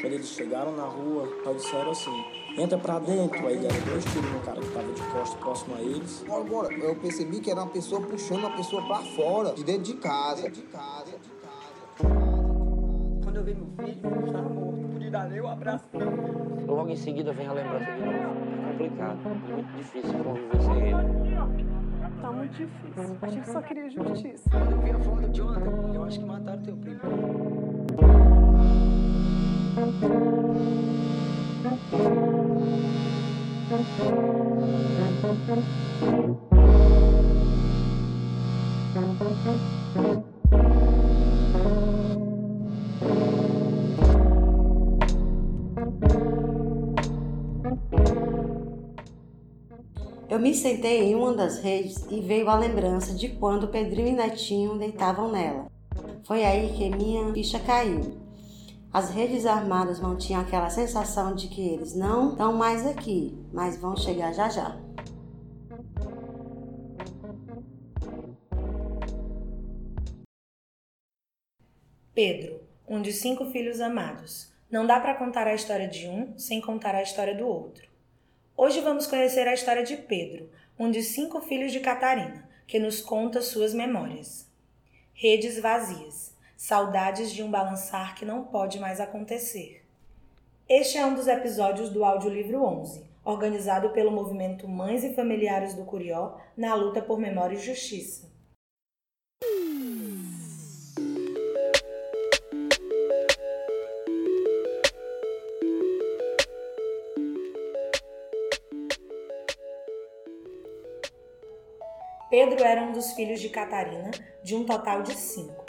Quando eles chegaram na rua, só disseram assim, entra pra dentro. Aí deram dois tiros no cara que tava de costas próximo a eles. Bora, bora. Eu percebi que era uma pessoa puxando uma pessoa pra fora, de dentro de casa. De casa, de casa. Quando eu vi meu filho, ele estava morto. Não pude dar nem um abraço. Logo em seguida vem a lembrança de novo. É complicado, é muito difícil conviver sem ele. Tá muito difícil. A gente só queria justiça. Quando eu vi a foto de ontem, eu acho que mataram teu primo. Eu me sentei em uma das redes e veio a lembrança de quando Pedrinho e Netinho deitavam nela. Foi aí que minha ficha caiu. As redes armadas mantinham aquela sensação de que eles não estão mais aqui, mas vão chegar já já. Pedro, um de cinco filhos amados. Não dá para contar a história de um sem contar a história do outro. Hoje vamos conhecer a história de Pedro, um de cinco filhos de Catarina, que nos conta suas memórias. Redes vazias, saudades de um balançar que não pode mais acontecer. Este é um dos episódios do Audiolivro 11, organizado pelo movimento Mães e Familiares do Curió na luta por memória e justiça. Pedro era um dos filhos de Catarina, de um total de cinco.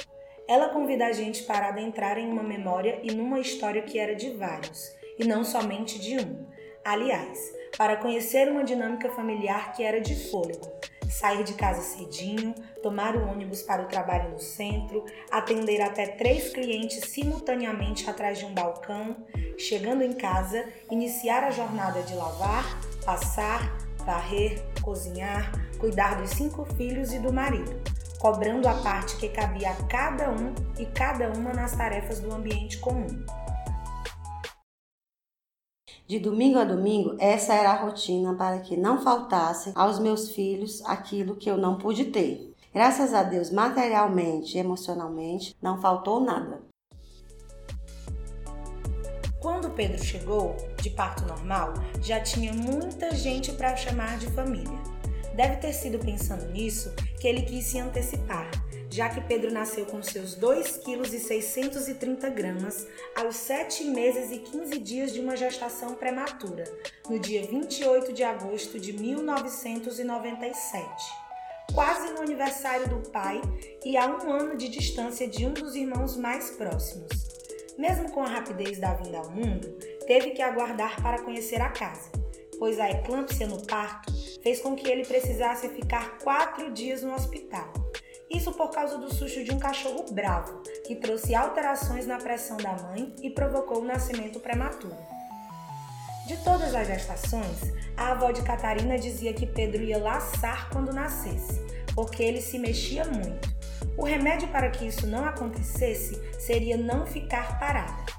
Ela convida a gente para adentrar em uma memória e numa história que era de vários, e não somente de um. Aliás, para conhecer uma dinâmica familiar que era de fôlego. Sair de casa cedinho, tomar o ônibus para o trabalho no centro, atender até três clientes simultaneamente atrás de um balcão, chegando em casa, iniciar a jornada de lavar, passar, varrer, cozinhar, cuidar dos cinco filhos e do marido, cobrando a parte que cabia a cada um e cada uma nas tarefas do ambiente comum. De domingo a domingo, essa era a rotina para que não faltasse aos meus filhos aquilo que eu não pude ter. Graças a Deus, materialmente e emocionalmente, não faltou nada. Quando Pedro chegou, de parto normal, já tinha muita gente para chamar de família. Deve ter sido pensando nisso que ele quis se antecipar, já que Pedro nasceu com seus 2,630 kg aos 7 meses e 15 dias de uma gestação prematura, no dia 28 de agosto de 1997. Quase no aniversário do pai e a um ano de distância de um dos irmãos mais próximos. Mesmo com a rapidez da vinda ao mundo, teve que aguardar para conhecer a casa, pois a eclâmpsia no parto fez com que ele precisasse ficar quatro dias no hospital. Isso por causa do susto de um cachorro bravo, que trouxe alterações na pressão da mãe e provocou o nascimento prematuro. De todas as gestações, a avó de Catarina dizia que Pedro ia laçar quando nascesse, porque ele se mexia muito. O remédio para que isso não acontecesse seria não ficar parada.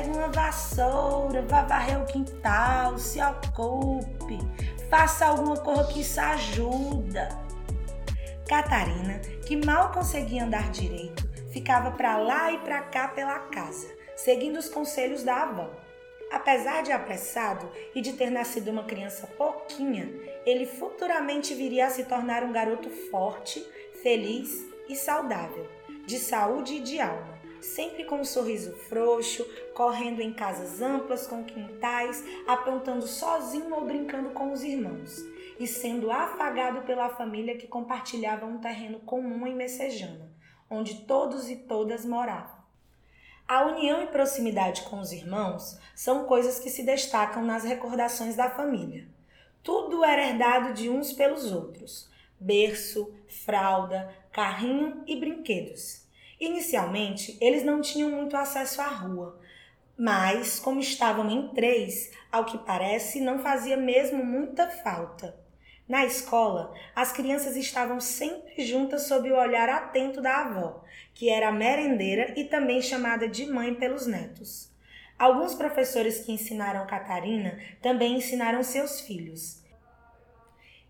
Pega uma vassoura, vá varrer o quintal, se ocupe, faça alguma coisa que isso ajuda. Catarina, que mal conseguia andar direito, ficava para lá e para cá pela casa, seguindo os conselhos da avó. Apesar de apressado e de ter nascido uma criança pouquinha, ele futuramente viria a se tornar um garoto forte, feliz e saudável, de saúde e de alma, sempre com um sorriso frouxo, correndo em casas amplas com quintais, aprontando sozinho ou brincando com os irmãos, e sendo afagado pela família que compartilhava um terreno comum em Messejana, onde todos e todas moravam. A união e proximidade com os irmãos são coisas que se destacam nas recordações da família. Tudo era herdado de uns pelos outros: berço, fralda, carrinho e brinquedos. Inicialmente, eles não tinham muito acesso à rua, mas, como estavam em três, ao que parece, não fazia mesmo muita falta. Na escola, as crianças estavam sempre juntas sob o olhar atento da avó, que era a merendeira e também chamada de mãe pelos netos. Alguns professores que ensinaram Catarina também ensinaram seus filhos.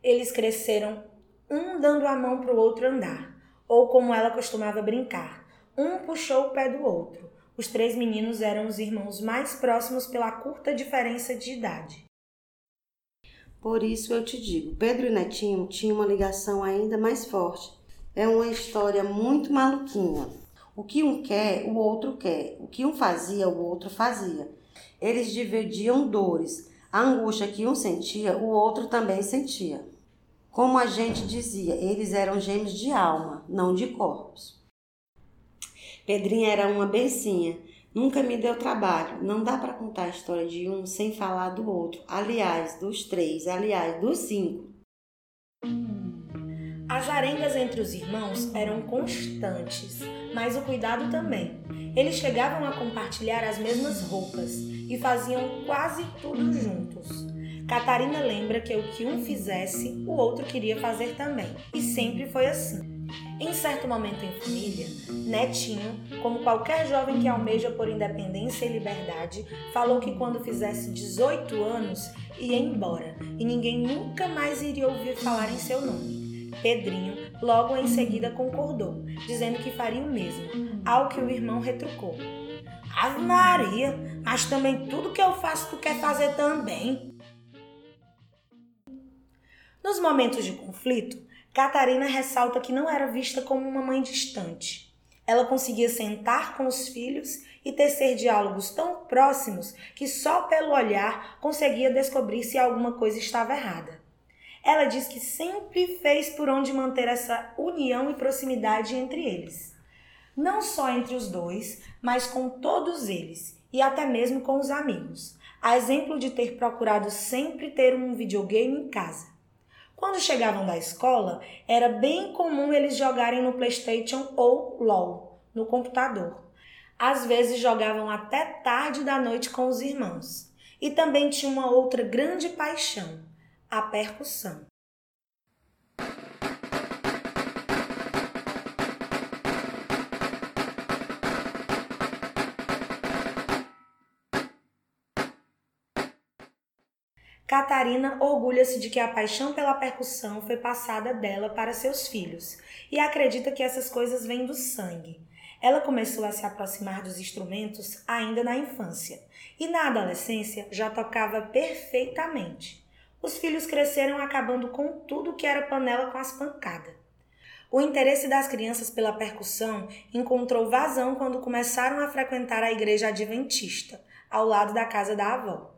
Eles cresceram um dando a mão para o outro andar, ou como ela costumava brincar, um puxou o pé do outro. Os três meninos eram os irmãos mais próximos pela curta diferença de idade. Por isso eu te digo, Pedro e Netinho tinham uma ligação ainda mais forte. É uma história muito maluquinha. O que um quer, o outro quer. O que um fazia, o outro fazia. Eles dividiam dores. A angústia que um sentia, o outro também sentia. Como a gente dizia, eles eram gêmeos de alma, não de corpos. Pedrinha era uma bencinha, nunca me deu trabalho. Não dá para contar a história de um sem falar do outro. Aliás, dos três, aliás, dos cinco. As arengas entre os irmãos eram constantes, mas o cuidado também. Eles chegavam a compartilhar as mesmas roupas e faziam quase tudo juntos. Catarina lembra que o que um fizesse, o outro queria fazer também, e sempre foi assim. Em certo momento em família, Netinho, como qualquer jovem que almeja por independência e liberdade, falou que quando fizesse 18 anos ia embora e ninguém nunca mais iria ouvir falar em seu nome. Pedrinho logo em seguida concordou, dizendo que faria o mesmo, ao que o irmão retrucou. Ave Maria, mas também tudo que eu faço tu quer fazer também. Nos momentos de conflito, Catarina ressalta que não era vista como uma mãe distante. Ela conseguia sentar com os filhos e tecer diálogos tão próximos que só pelo olhar conseguia descobrir se alguma coisa estava errada. Ela diz que sempre fez por onde manter essa união e proximidade entre eles. Não só entre os dois, mas com todos eles e até mesmo com os amigos. A exemplo de ter procurado sempre ter um videogame em casa. Quando chegavam da escola, era bem comum eles jogarem no PlayStation ou LOL, no computador. Às vezes jogavam até tarde da noite com os irmãos. E também tinha uma outra grande paixão, a percussão. Catarina orgulha-se de que a paixão pela percussão foi passada dela para seus filhos e acredita que essas coisas vêm do sangue. Ela começou a se aproximar dos instrumentos ainda na infância e na adolescência já tocava perfeitamente. Os filhos cresceram acabando com tudo que era panela com as pancadas. O interesse das crianças pela percussão encontrou vazão quando começaram a frequentar a igreja adventista, ao lado da casa da avó.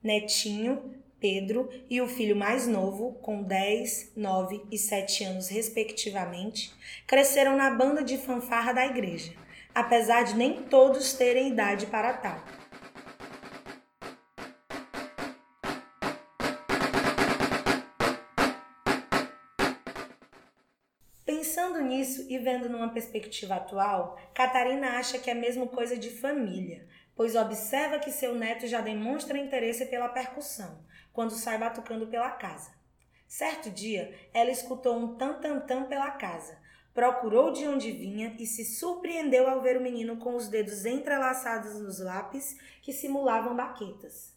Netinho, Pedro e o filho mais novo, com 10, 9 e 7 anos respectivamente, cresceram na banda de fanfarra da igreja, apesar de nem todos terem idade para tal. Pensando nisso e vendo numa perspectiva atual, Catarina acha que é mesmo coisa de família, pois observa que seu neto já demonstra interesse pela percussão, quando sai batucando pela casa. Certo dia, ela escutou um tam-tam-tam pela casa, procurou de onde vinha e se surpreendeu ao ver o menino com os dedos entrelaçados nos lápis que simulavam baquetas.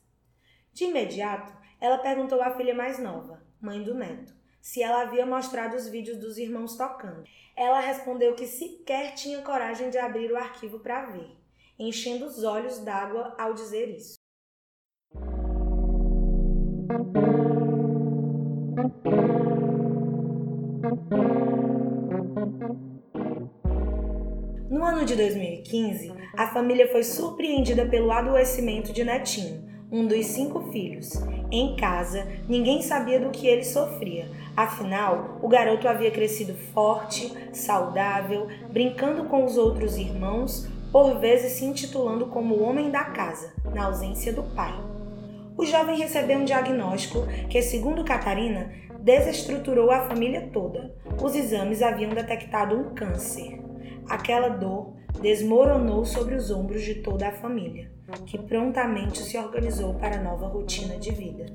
De imediato, ela perguntou à filha mais nova, mãe do neto, se ela havia mostrado os vídeos dos irmãos tocando. Ela respondeu que sequer tinha coragem de abrir o arquivo para ver, enchendo os olhos d'água ao dizer isso. No ano de 2015, a família foi surpreendida pelo adoecimento de Netinho, um dos cinco filhos. Em casa, ninguém sabia do que ele sofria, afinal, o garoto havia crescido forte, saudável, brincando com os outros irmãos, por vezes se intitulando como o homem da casa, na ausência do pai. O jovem recebeu um diagnóstico que, segundo Catarina, desestruturou a família toda. Os exames haviam detectado um câncer. Aquela dor desmoronou sobre os ombros de toda a família, que prontamente se organizou para a nova rotina de vida.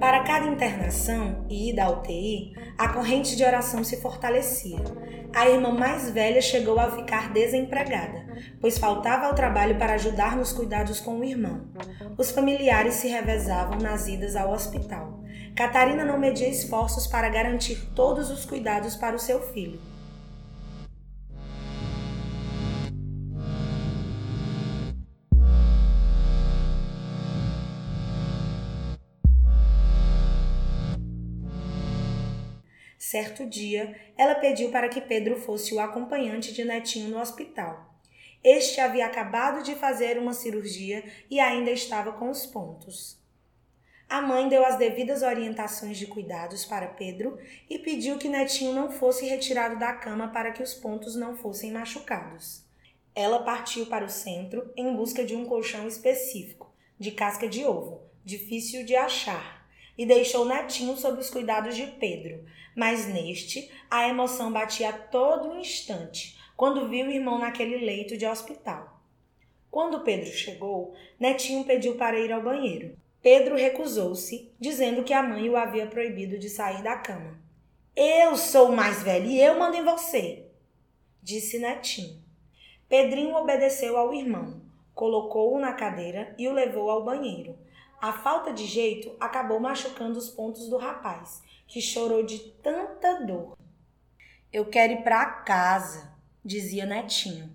Para cada internação e ida à UTI, a corrente de oração se fortalecia. A irmã mais velha chegou a ficar desempregada, pois faltava ao trabalho para ajudar nos cuidados com o irmão. Os familiares se revezavam nas idas ao hospital. Catarina não media esforços para garantir todos os cuidados para o seu filho. Certo dia, ela pediu para que Pedro fosse o acompanhante de Netinho no hospital. Este havia acabado de fazer uma cirurgia e ainda estava com os pontos. A mãe deu as devidas orientações de cuidados para Pedro e pediu que Netinho não fosse retirado da cama para que os pontos não fossem machucados. Ela partiu para o centro em busca de um colchão específico, de casca de ovo, difícil de achar, e deixou Netinho sob os cuidados de Pedro, mas neste a emoção batia a todo instante quando viu o irmão naquele leito de hospital. Quando Pedro chegou, Netinho pediu para ir ao banheiro. Pedro recusou-se, dizendo que a mãe o havia proibido de sair da cama. Eu sou o mais velho e eu mando em você, disse Netinho. Pedrinho obedeceu ao irmão, colocou-o na cadeira e o levou ao banheiro. A falta de jeito acabou machucando os pontos do rapaz, que chorou de tanta dor. Eu quero ir para casa, dizia Netinho.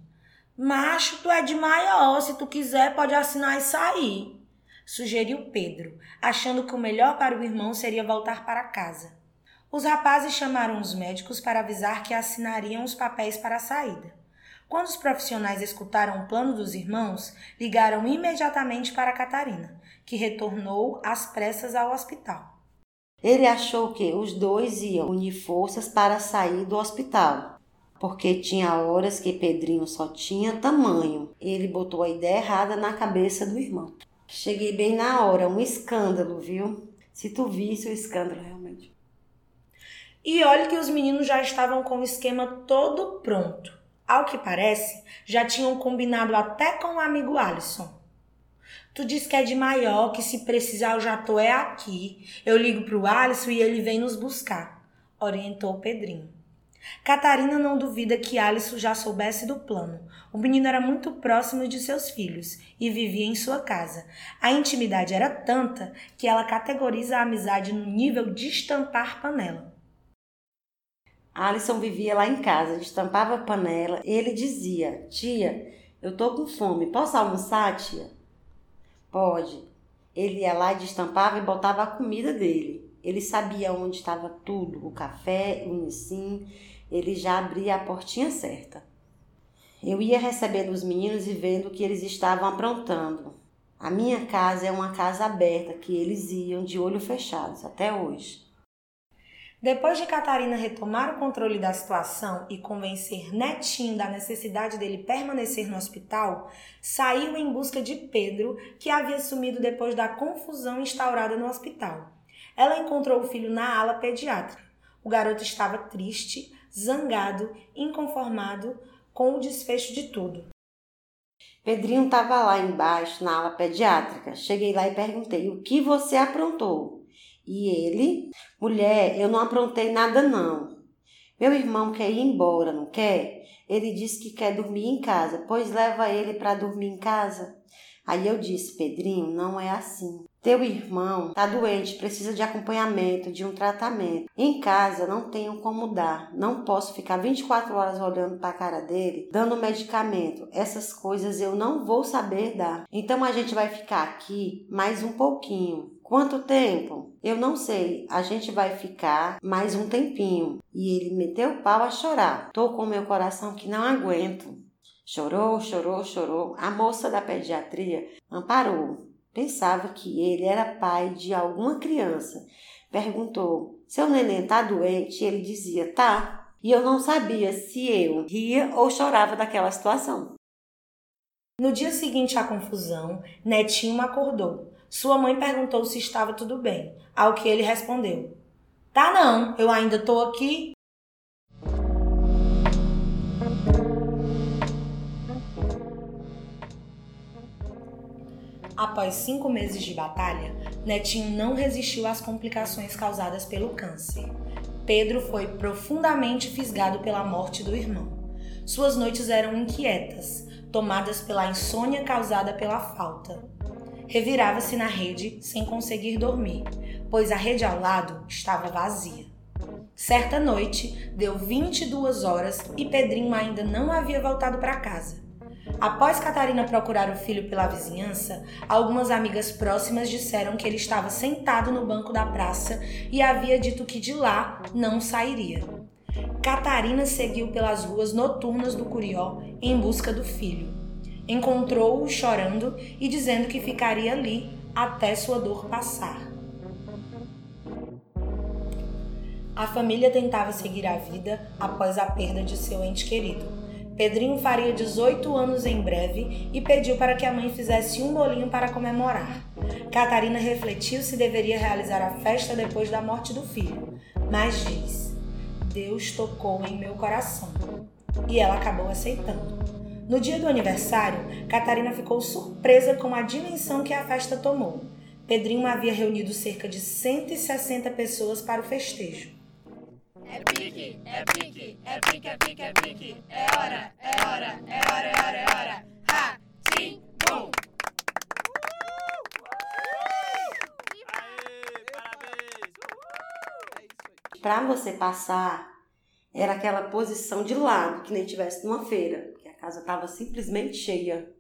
Macho, tu é de maior, se tu quiser pode assinar e sair, sugeriu Pedro, achando que o melhor para o irmão seria voltar para casa. Os rapazes chamaram os médicos para avisar que assinariam os papéis para a saída. Quando os profissionais escutaram o plano dos irmãos, ligaram imediatamente para Catarina, que retornou às pressas ao hospital. Ele achou que os dois iam unir forças para sair do hospital, porque tinha horas que Pedrinho só tinha tamanho. Ele botou a ideia errada na cabeça do irmão. Cheguei bem na hora, um escândalo, viu? Se tu visse o escândalo realmente. E olha que os meninos já estavam com o esquema todo pronto. Ao que parece, já tinham combinado até com o amigo Alisson. Tu diz que é de maior, que se precisar eu já tô é aqui. Eu ligo pro Alisson e ele vem nos buscar, orientou Pedrinho. Catarina não duvida que Alisson já soubesse do plano. O menino era muito próximo de seus filhos e vivia em sua casa. A intimidade era tanta que ela categoriza a amizade no nível de estampar panela. Alisson vivia lá em casa, estampava panela. Ele dizia: Tia, eu tô com fome, posso almoçar, tia? Pode. Ele ia lá e destampava e botava a comida dele. Ele sabia onde estava tudo, o café, o inicim, ele já abria a portinha certa. Eu ia recebendo os meninos e vendo o que eles estavam aprontando. A minha casa é uma casa aberta que eles iam de olho fechados até hoje. Depois de Catarina retomar o controle da situação e convencer Netinho da necessidade dele permanecer no hospital, saiu em busca de Pedro, que havia sumido depois da confusão instaurada no hospital. Ela encontrou o filho na ala pediátrica. O garoto estava triste, zangado, inconformado com o desfecho de tudo. Pedrinho estava lá embaixo na ala pediátrica. Cheguei lá e perguntei: O que você aprontou? E ele, mulher, eu não aprontei nada não. Meu irmão quer ir embora, não quer? Ele disse que quer dormir em casa, pois leva ele para dormir em casa. Aí eu disse, Pedrinho, não é assim. Teu irmão está doente, precisa de acompanhamento, de um tratamento. Em casa não tenho como dar. Não posso ficar 24 horas olhando para a cara dele, dando medicamento. Essas coisas eu não vou saber dar. Então a gente vai ficar aqui mais um pouquinho. Quanto tempo? Eu não sei. A gente vai ficar mais um tempinho. E ele meteu o pau a chorar. Tô com meu coração que não aguento. Chorou, chorou, chorou. A moça da pediatria amparou. Pensava que ele era pai de alguma criança. Perguntou: Seu neném tá doente? Ele dizia: Tá. E eu não sabia se eu ria ou chorava daquela situação. No dia seguinte à confusão, Netinho acordou. Sua mãe perguntou se estava tudo bem, ao que ele respondeu: Tá não, eu ainda tô aqui. Após cinco meses de batalha, Netinho não resistiu às complicações causadas pelo câncer. Pedro foi profundamente fisgado pela morte do irmão. Suas noites eram inquietas, tomadas pela insônia causada pela falta. Revirava-se na rede sem conseguir dormir, pois a rede ao lado estava vazia. Certa noite, deu 22 horas e Pedrinho ainda não havia voltado para casa. Após Catarina procurar o filho pela vizinhança, algumas amigas próximas disseram que ele estava sentado no banco da praça e havia dito que de lá não sairia. Catarina seguiu pelas ruas noturnas do Curió em busca do filho. Encontrou-o chorando e dizendo que ficaria ali até sua dor passar. A família tentava seguir a vida após a perda de seu ente querido. Pedrinho faria 18 anos em breve e pediu para que a mãe fizesse um bolinho para comemorar. Catarina refletiu se deveria realizar a festa depois da morte do filho, mas diz: Deus tocou em meu coração. E ela acabou aceitando. No dia do aniversário, Catarina ficou surpresa com a dimensão que a festa tomou. Pedrinho havia reunido cerca de 160 pessoas para o festejo. É pique, é pique, é pique, é pique, é pique. É hora, é hora, é hora, é hora, é hora. Ha, sim, bum. Para você passar, era aquela posição de lado, que nem tivesse numa feira, casa estava simplesmente cheia.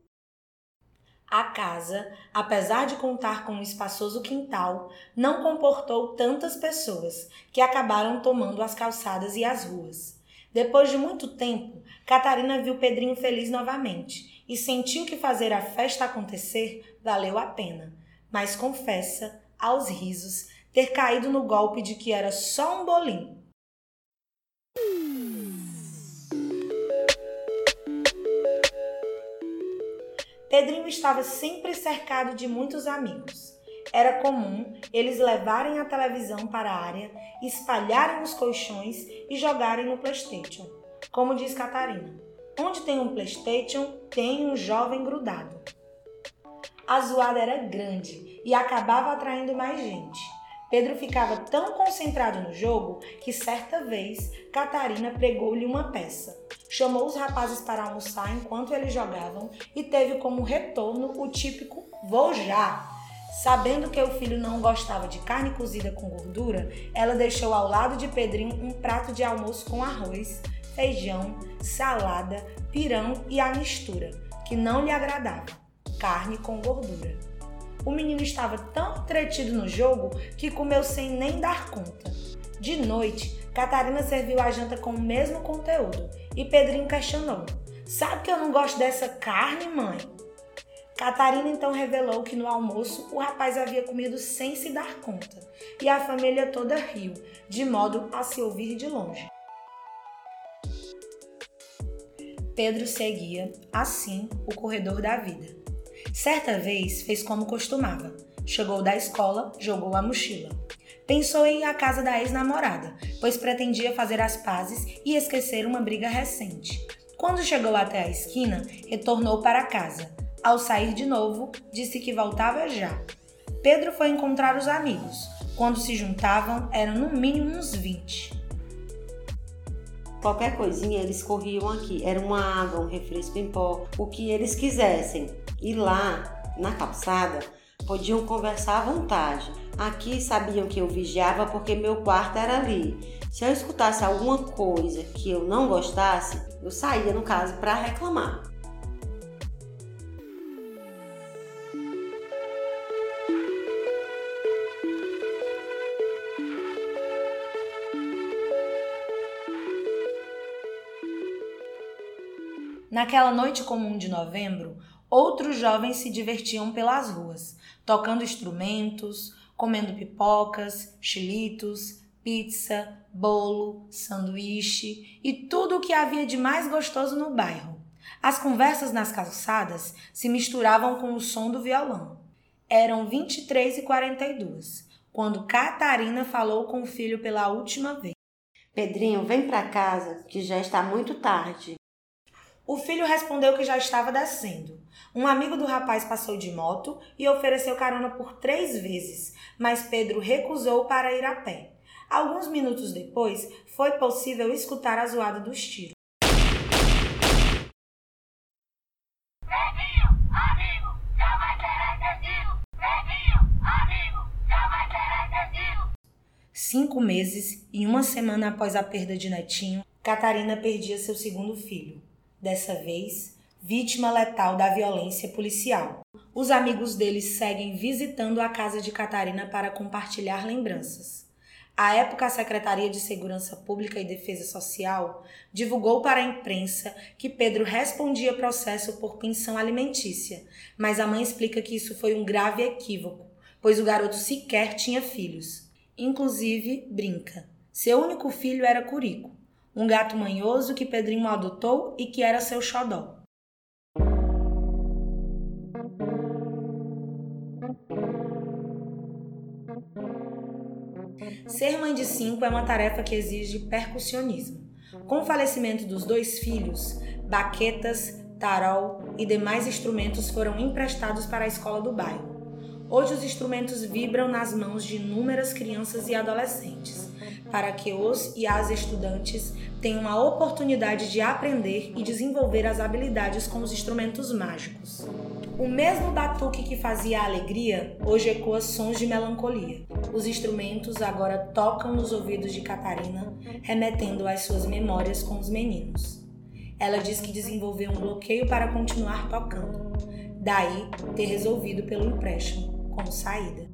A casa, apesar de contar com um espaçoso quintal, não comportou tantas pessoas, que acabaram tomando as calçadas e as ruas. Depois de muito tempo, Catarina viu Pedrinho feliz novamente e sentiu que fazer a festa acontecer valeu a pena, mas confessa, aos risos, ter caído no golpe de que era só um bolinho Pedrinho estava sempre cercado de muitos amigos. Era comum eles levarem a televisão para a área, espalharem os colchões e jogarem no PlayStation. Como diz Catarina, onde tem um PlayStation, tem um jovem grudado. A zoada era grande e acabava atraindo mais gente. Pedro ficava tão concentrado no jogo que certa vez Catarina pregou-lhe uma peça. Chamou os rapazes para almoçar enquanto eles jogavam e teve como retorno o típico vou já. Sabendo que o filho não gostava de carne cozida com gordura, ela deixou ao lado de Pedrinho um prato de almoço com arroz, feijão, salada, pirão e a mistura, que não lhe agradava carne com gordura. O menino estava tão entretido no jogo que comeu sem nem dar conta. De noite, Catarina serviu a janta com o mesmo conteúdo e Pedrinho questionou: Sabe que eu não gosto dessa carne, mãe? Catarina então revelou que no almoço o rapaz havia comido sem se dar conta e a família toda riu, de modo a se ouvir de longe. Pedro seguia, assim, o corredor da vida. Certa vez fez como costumava. Chegou da escola, jogou a mochila. Pensou em ir à casa da ex-namorada, pois pretendia fazer as pazes e esquecer uma briga recente. Quando chegou até a esquina, retornou para casa. Ao sair de novo, disse que voltava já. Pedro foi encontrar os amigos. Quando se juntavam, eram no mínimo uns 20. Qualquer coisinha eles corriam aqui. Era uma água, um refresco em pó, o que eles quisessem. E lá, na calçada, podiam conversar à vontade. Aqui sabiam que eu vigiava porque meu quarto era ali. Se eu escutasse alguma coisa que eu não gostasse, eu saía no caso para reclamar. Naquela noite comum de novembro, outros jovens se divertiam pelas ruas, tocando instrumentos, comendo pipocas, chilitos, pizza, bolo, sanduíche e tudo o que havia de mais gostoso no bairro. As conversas nas calçadas se misturavam com o som do violão. Eram 23 e 42 quando Catarina falou com o filho pela última vez. Pedrinho, vem para casa, que já está muito tarde. O filho respondeu que já estava descendo. Um amigo do rapaz passou de moto e ofereceu carona por três vezes, mas Pedro recusou para ir a pé. Alguns minutos depois, foi possível escutar a zoada dos tiros. Cinco meses e uma semana após a perda de Netinho, Catarina perdia seu segundo filho. Dessa vez, vítima letal da violência policial. Os amigos deles seguem visitando a casa de Catarina para compartilhar lembranças. À época, a Secretaria de Segurança Pública e Defesa Social divulgou para a imprensa que Pedro respondia processo por pensão alimentícia, mas a mãe explica que isso foi um grave equívoco, pois o garoto sequer tinha filhos. Inclusive, brinca. Seu único filho era Curico, um gato manhoso que Pedrinho adotou e que era seu xodó. Ser mãe de cinco é uma tarefa que exige percussionismo. Com o falecimento dos dois filhos, baquetas, tarol e demais instrumentos foram emprestados para a escola do bairro. Hoje os instrumentos vibram nas mãos de inúmeras crianças e adolescentes, para que os e as estudantes tenham a oportunidade de aprender e desenvolver as habilidades com os instrumentos mágicos. O mesmo batuque que fazia a alegria hoje ecoa sons de melancolia. Os instrumentos agora tocam nos ouvidos de Catarina, remetendo às suas memórias com os meninos. Ela diz que desenvolveu um bloqueio para continuar tocando, daí ter resolvido pelo empréstimo como saída.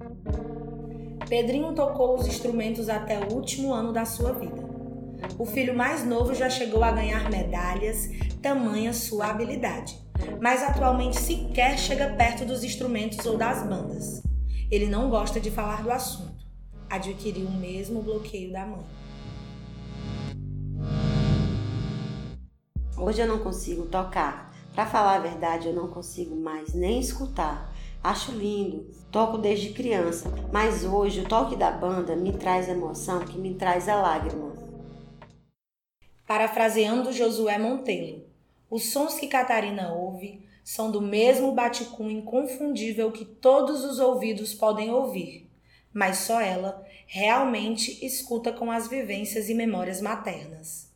Pedrinho tocou os instrumentos até o último ano da sua vida. O filho mais novo já chegou a ganhar medalhas, tamanha sua habilidade, mas atualmente sequer chega perto dos instrumentos ou das bandas. Ele não gosta de falar do assunto. Adquiriu o mesmo bloqueio da mãe. Hoje eu não consigo tocar. Para falar a verdade, eu não consigo mais nem escutar. Acho lindo, toco desde criança, mas hoje o toque da banda me traz emoção que me traz a lágrima. Parafraseando Josué Monteiro, os sons que Catarina ouve são do mesmo baticum inconfundível que todos os ouvidos podem ouvir, mas só ela realmente escuta com as vivências e memórias maternas.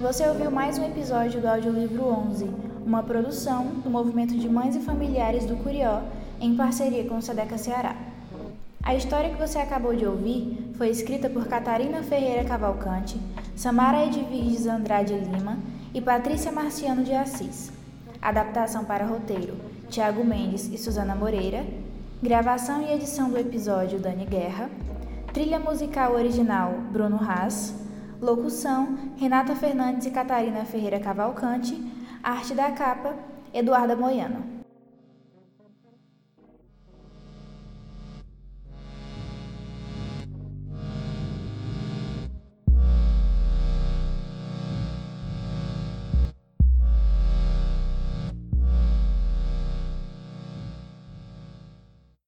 Você ouviu mais um episódio do Audiolivro 11 uma produção do Movimento de Mães e Familiares do Curió, em parceria com o Sedeca Ceará. A história que você acabou de ouvir foi escrita por Catarina Ferreira Cavalcante, Samara Edviges Andrade Lima e Patrícia Marciano de Assis. Adaptação para roteiro: Tiago Mendes e Suzana Moreira. Gravação e edição do episódio: Dani Guerra. Trilha musical original: Bruno Haas. Locução: Renata Fernandes e Catarina Ferreira Cavalcante. Arte da capa, Eduarda Moiano.